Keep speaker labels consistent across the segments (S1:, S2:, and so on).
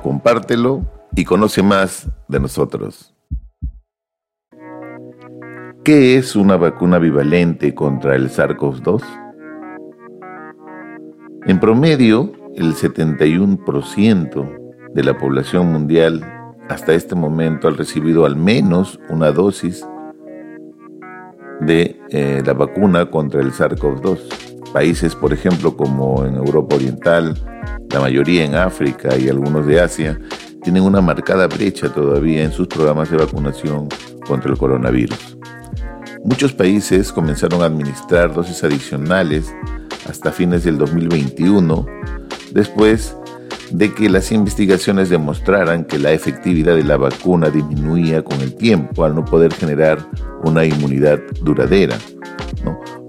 S1: compártelo y conoce más de nosotros. ¿Qué es una vacuna bivalente contra el SARS-CoV-2? En promedio, el 71% de la población mundial hasta este momento ha recibido al menos una dosis de eh, la vacuna contra el SARS-CoV-2. Países, por ejemplo, como en Europa Oriental, la mayoría en África y algunos de Asia, tienen una marcada brecha todavía en sus programas de vacunación contra el coronavirus. Muchos países comenzaron a administrar dosis adicionales hasta fines del 2021, después de que las investigaciones demostraran que la efectividad de la vacuna disminuía con el tiempo al no poder generar una inmunidad duradera.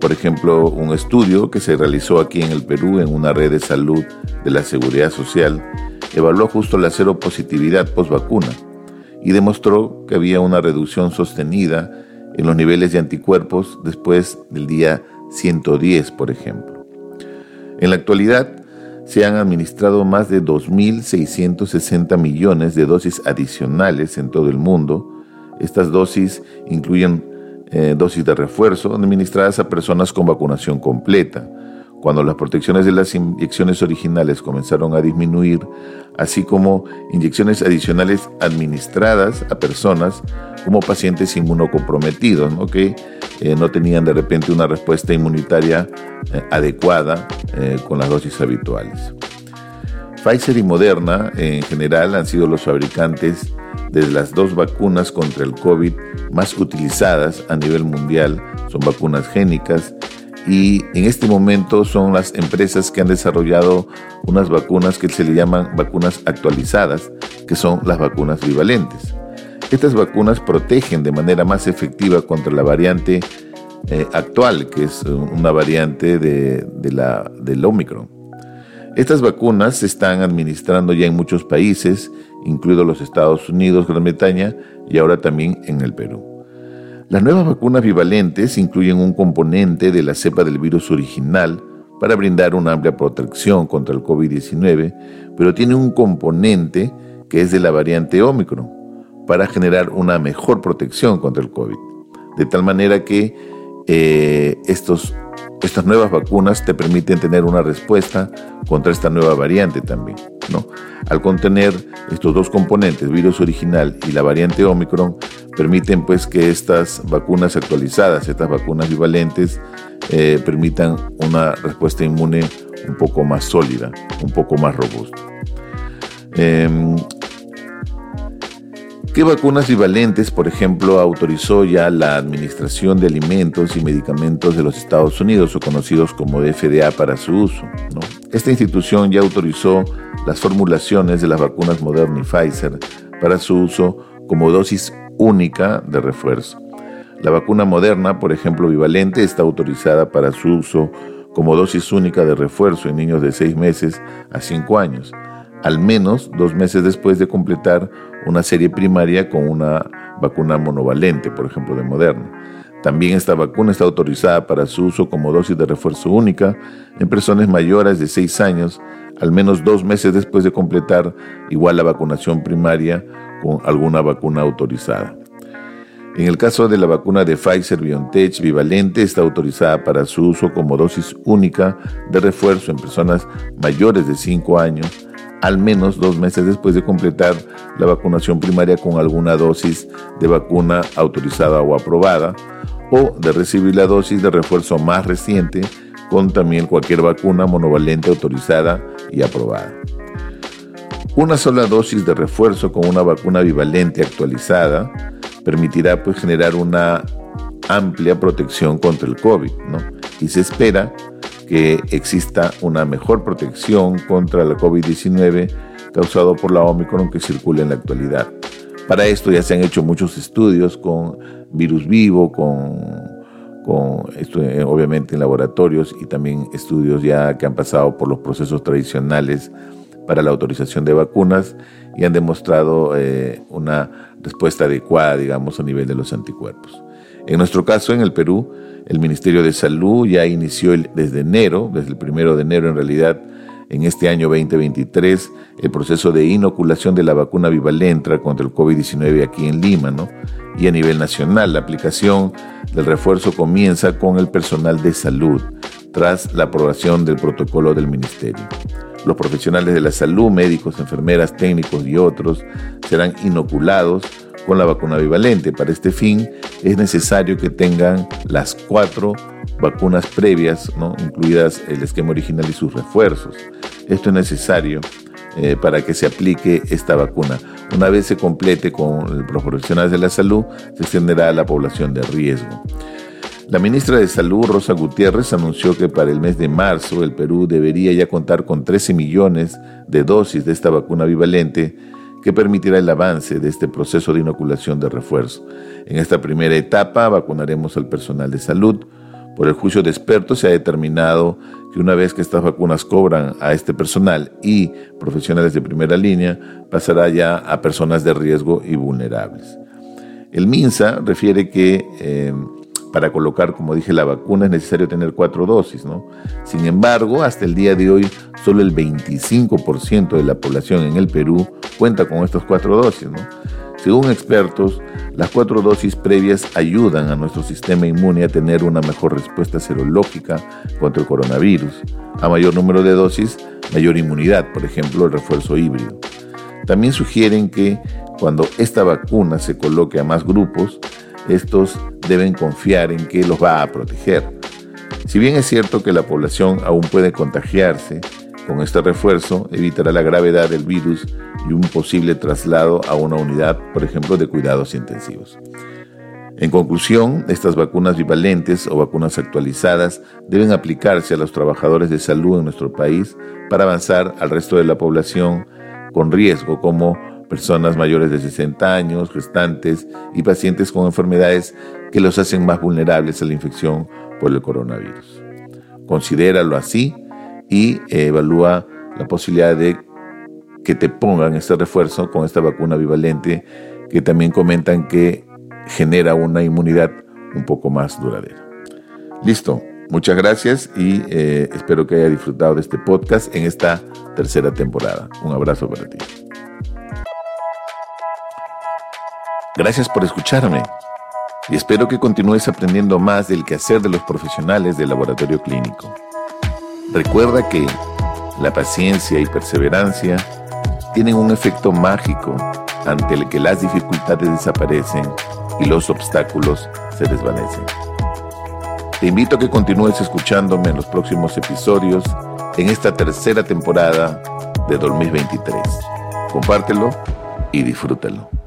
S1: Por ejemplo, un estudio que se realizó aquí en el Perú en una red de salud de la Seguridad Social evaluó justo la seropositividad post-vacuna y demostró que había una reducción sostenida en los niveles de anticuerpos después del día 110, por ejemplo. En la actualidad, se han administrado más de 2.660 millones de dosis adicionales en todo el mundo. Estas dosis incluyen eh, dosis de refuerzo administradas a personas con vacunación completa, cuando las protecciones de las inyecciones originales comenzaron a disminuir, así como inyecciones adicionales administradas a personas como pacientes inmunocomprometidos, ¿no? que eh, no tenían de repente una respuesta inmunitaria eh, adecuada con las dosis habituales. Pfizer y Moderna en general han sido los fabricantes de las dos vacunas contra el COVID más utilizadas a nivel mundial. Son vacunas génicas y en este momento son las empresas que han desarrollado unas vacunas que se le llaman vacunas actualizadas, que son las vacunas bivalentes. Estas vacunas protegen de manera más efectiva contra la variante eh, actual, que es una variante de, la, del Omicron. Estas vacunas se están administrando ya en muchos países, incluidos los Estados Unidos, Gran Bretaña y ahora también en el Perú. Las nuevas vacunas bivalentes incluyen un componente de la cepa del virus original para brindar una amplia protección contra el COVID-19, pero tiene un componente que es de la variante Omicron para generar una mejor protección contra el COVID. De tal manera que eh, estos, estas nuevas vacunas te permiten tener una respuesta contra esta nueva variante también. ¿no? Al contener estos dos componentes, virus original y la variante Omicron, permiten pues que estas vacunas actualizadas, estas vacunas bivalentes, eh, permitan una respuesta inmune un poco más sólida, un poco más robusta. Em, ¿Qué vacunas bivalentes, por ejemplo, autorizó ya la Administración de Alimentos y Medicamentos de los Estados Unidos, o conocidos como FDA, para su uso? Esta institución ya autorizó las formulaciones de las vacunas Moderna y Pfizer para su uso como dosis única de refuerzo. La vacuna moderna, por ejemplo, bivalente, está autorizada para su uso como dosis única de refuerzo en niños de 6 meses a 5 años, al menos dos meses después de completar una serie primaria con una vacuna monovalente, por ejemplo, de Moderna. También esta vacuna está autorizada para su uso como dosis de refuerzo única en personas mayores de 6 años, al menos dos meses después de completar igual la vacunación primaria con alguna vacuna autorizada. En el caso de la vacuna de Pfizer BioNTech bivalente está autorizada para su uso como dosis única de refuerzo en personas mayores de 5 años, al menos dos meses después de completar la vacunación primaria con alguna dosis de vacuna autorizada o aprobada, o de recibir la dosis de refuerzo más reciente con también cualquier vacuna monovalente autorizada y aprobada. Una sola dosis de refuerzo con una vacuna bivalente actualizada permitirá pues, generar una amplia protección contra el COVID, ¿no? Y se espera que exista una mejor protección contra la COVID-19 causado por la Omicron que circula en la actualidad. Para esto ya se han hecho muchos estudios con virus vivo, con, con esto, eh, obviamente en laboratorios y también estudios ya que han pasado por los procesos tradicionales para la autorización de vacunas y han demostrado eh, una respuesta adecuada, digamos, a nivel de los anticuerpos. En nuestro caso, en el Perú, el Ministerio de Salud ya inició desde enero, desde el primero de enero en realidad, en este año 2023 el proceso de inoculación de la vacuna Vivalentra contra el COVID-19 aquí en Lima, ¿no? Y a nivel nacional, la aplicación del refuerzo comienza con el personal de salud, tras la aprobación del protocolo del Ministerio. Los profesionales de la salud, médicos, enfermeras, técnicos y otros serán inoculados con la vacuna bivalente. Para este fin es necesario que tengan las cuatro vacunas previas, ¿no? incluidas el esquema original y sus refuerzos. Esto es necesario eh, para que se aplique esta vacuna. Una vez se complete con los profesionales de la salud, se extenderá a la población de riesgo. La ministra de Salud, Rosa Gutiérrez, anunció que para el mes de marzo el Perú debería ya contar con 13 millones de dosis de esta vacuna bivalente que permitirá el avance de este proceso de inoculación de refuerzo. En esta primera etapa vacunaremos al personal de salud. Por el juicio de expertos se ha determinado que una vez que estas vacunas cobran a este personal y profesionales de primera línea, pasará ya a personas de riesgo y vulnerables. El MINSA refiere que eh, para colocar, como dije, la vacuna es necesario tener cuatro dosis, ¿no? Sin embargo, hasta el día de hoy, solo el 25% de la población en el Perú cuenta con estas cuatro dosis, ¿no? Según expertos, las cuatro dosis previas ayudan a nuestro sistema inmune a tener una mejor respuesta serológica contra el coronavirus. A mayor número de dosis, mayor inmunidad, por ejemplo, el refuerzo híbrido. También sugieren que cuando esta vacuna se coloque a más grupos, estos deben confiar en que los va a proteger. Si bien es cierto que la población aún puede contagiarse, con este refuerzo evitará la gravedad del virus y un posible traslado a una unidad, por ejemplo, de cuidados intensivos. En conclusión, estas vacunas bivalentes o vacunas actualizadas deben aplicarse a los trabajadores de salud en nuestro país para avanzar al resto de la población con riesgo como personas mayores de 60 años, gestantes y pacientes con enfermedades que los hacen más vulnerables a la infección por el coronavirus. Considéralo así y evalúa la posibilidad de que te pongan este refuerzo con esta vacuna bivalente que también comentan que genera una inmunidad un poco más duradera. Listo, muchas gracias y eh, espero que haya disfrutado de este podcast en esta tercera temporada. Un abrazo para ti. Gracias por escucharme y espero que continúes aprendiendo más del quehacer de los profesionales del laboratorio clínico. Recuerda que la paciencia y perseverancia tienen un efecto mágico ante el que las dificultades desaparecen y los obstáculos se desvanecen. Te invito a que continúes escuchándome en los próximos episodios en esta tercera temporada de 2023. Compártelo y disfrútalo.